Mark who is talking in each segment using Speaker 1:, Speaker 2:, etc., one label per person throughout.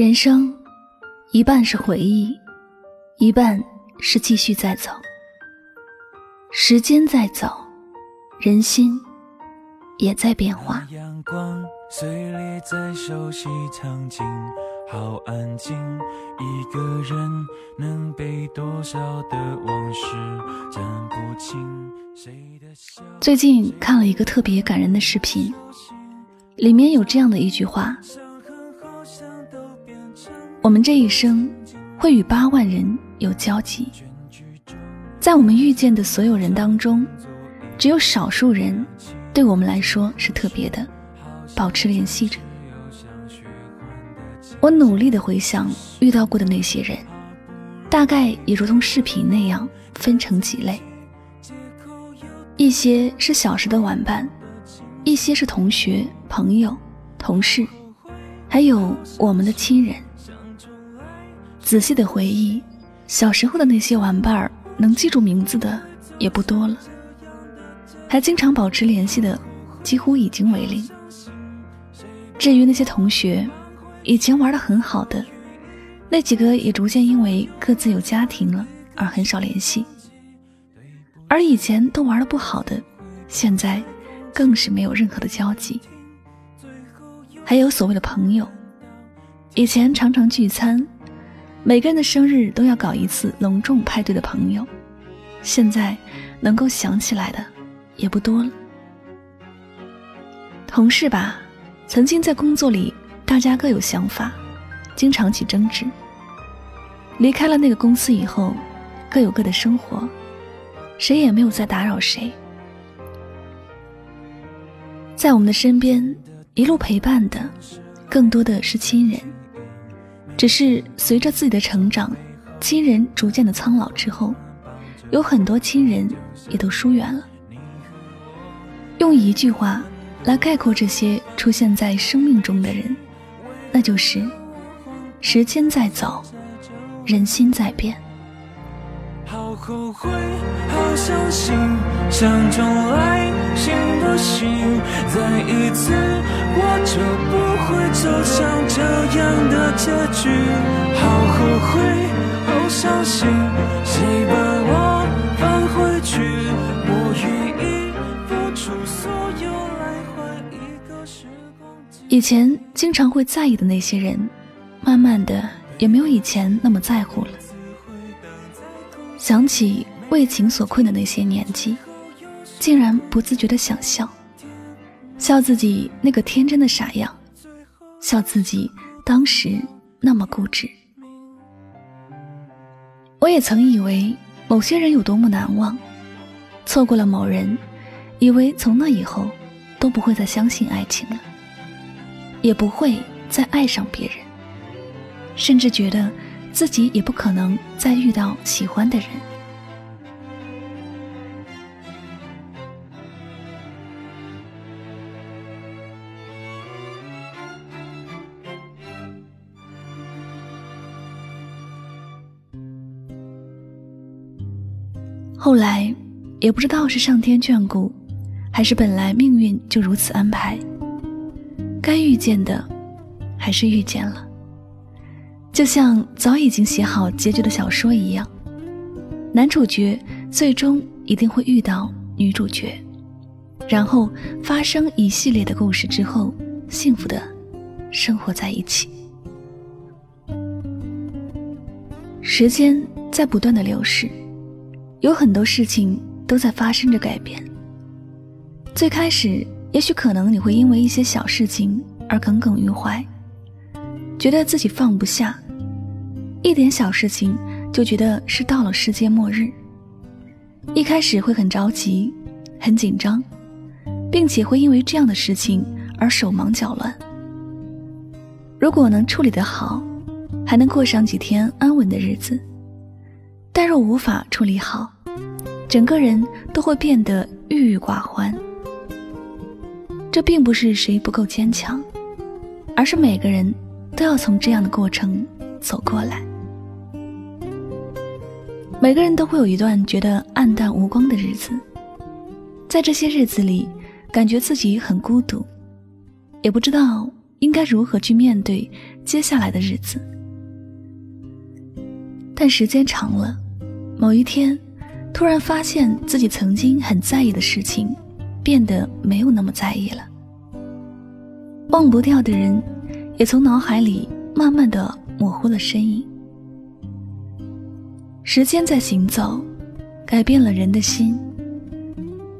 Speaker 1: 人生，一半是回忆，一半是继续在走。时间在走，人心也在变化。阳光碎裂在熟悉场景，好安静。一个人能被多少的往事占不清。最近看了一个特别感人的视频，里面有这样的一句话。我们这一生会与八万人有交集，在我们遇见的所有人当中，只有少数人对我们来说是特别的，保持联系着。我努力的回想遇到过的那些人，大概也如同视频那样分成几类：一些是小时的玩伴，一些是同学、朋友、同事，还有我们的亲人。仔细的回忆，小时候的那些玩伴儿，能记住名字的也不多了，还经常保持联系的，几乎已经为零。至于那些同学，以前玩的很好的，那几个也逐渐因为各自有家庭了而很少联系，而以前都玩的不好的，现在更是没有任何的交集。还有所谓的朋友，以前常常聚餐。每个人的生日都要搞一次隆重派对的朋友，现在能够想起来的也不多了。同事吧，曾经在工作里大家各有想法，经常起争执。离开了那个公司以后，各有各的生活，谁也没有再打扰谁。在我们的身边一路陪伴的，更多的是亲人。只是随着自己的成长，亲人逐渐的苍老之后，有很多亲人也都疏远了。用一句话来概括这些出现在生命中的人，那就是：时间在走，人心在变。好后悔，好伤心，想重来，信不信再一次我就不会走向这样的结局。好后悔，好伤心，谁把我放回去？我愿意付出所有来换一个时光机。以前经常会在意的那些人，慢慢的也没有以前那么在乎了。想起为情所困的那些年纪，竟然不自觉的想笑，笑自己那个天真的傻样，笑自己当时那么固执。我也曾以为某些人有多么难忘，错过了某人，以为从那以后都不会再相信爱情了，也不会再爱上别人，甚至觉得。自己也不可能再遇到喜欢的人。后来，也不知道是上天眷顾，还是本来命运就如此安排，该遇见的，还是遇见了。就像早已经写好结局的小说一样，男主角最终一定会遇到女主角，然后发生一系列的故事之后，幸福的生活在一起。时间在不断的流逝，有很多事情都在发生着改变。最开始，也许可能你会因为一些小事情而耿耿于怀。觉得自己放不下，一点小事情就觉得是到了世界末日。一开始会很着急、很紧张，并且会因为这样的事情而手忙脚乱。如果能处理得好，还能过上几天安稳的日子；但若无法处理好，整个人都会变得郁郁寡欢。这并不是谁不够坚强，而是每个人。都要从这样的过程走过来。每个人都会有一段觉得暗淡无光的日子，在这些日子里，感觉自己很孤独，也不知道应该如何去面对接下来的日子。但时间长了，某一天，突然发现自己曾经很在意的事情，变得没有那么在意了。忘不掉的人，也从脑海里慢慢的模糊了身影。时间在行走，改变了人的心。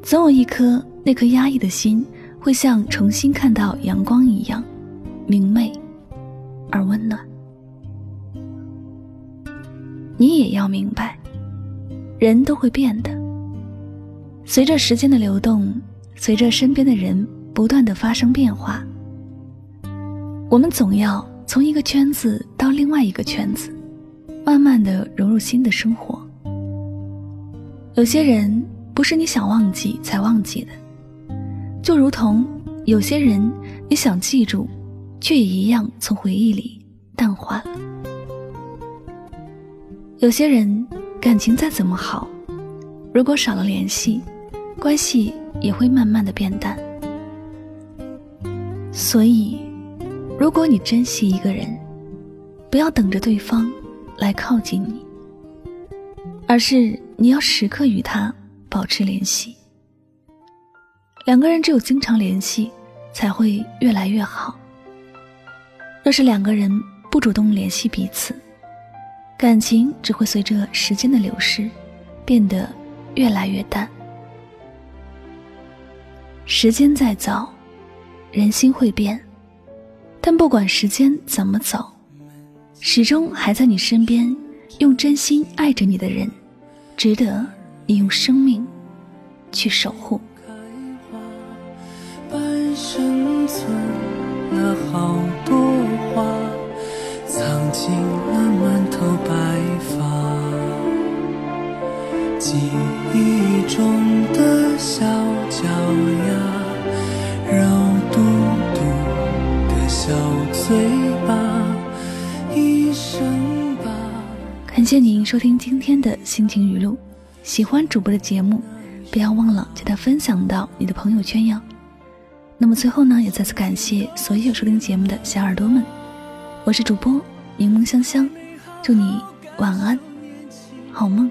Speaker 1: 总有一颗那颗压抑的心，会像重新看到阳光一样，明媚而温暖。你也要明白，人都会变的。随着时间的流动，随着身边的人不断的发生变化，我们总要从一个圈子到另外一个圈子，慢慢的融入新的生活。有些人不是你想忘记才忘记的，就如同有些人你想记住，却也一样从回忆里淡化了。有些人感情再怎么好，如果少了联系，关系也会慢慢的变淡。所以，如果你珍惜一个人，不要等着对方来靠近你，而是你要时刻与他保持联系。两个人只有经常联系，才会越来越好。若是两个人不主动联系彼此，感情只会随着时间的流逝，变得越来越淡。时间在走，人心会变，但不管时间怎么走，始终还在你身边，用真心爱着你的人，值得你用生命去守护。中的小脚丫，肉嘟嘟的小嘴巴，一声吧。感谢您收听今天的心情语录，喜欢主播的节目，不要忘了将它分享到你的朋友圈哟。那么最后呢，也再次感谢所有收听节目的小耳朵们，我是主播柠檬香香，祝你晚安，好梦。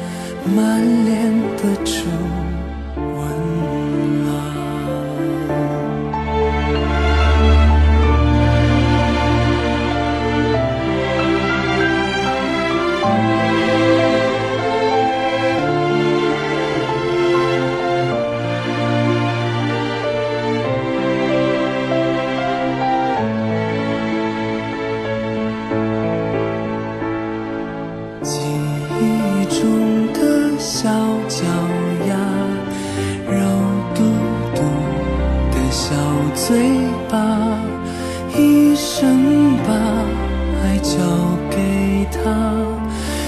Speaker 1: 满脸的皱。他，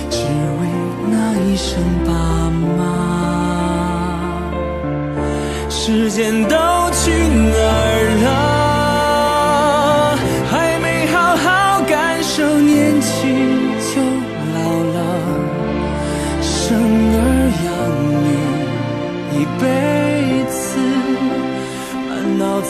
Speaker 1: 只为那一声爸妈。时间都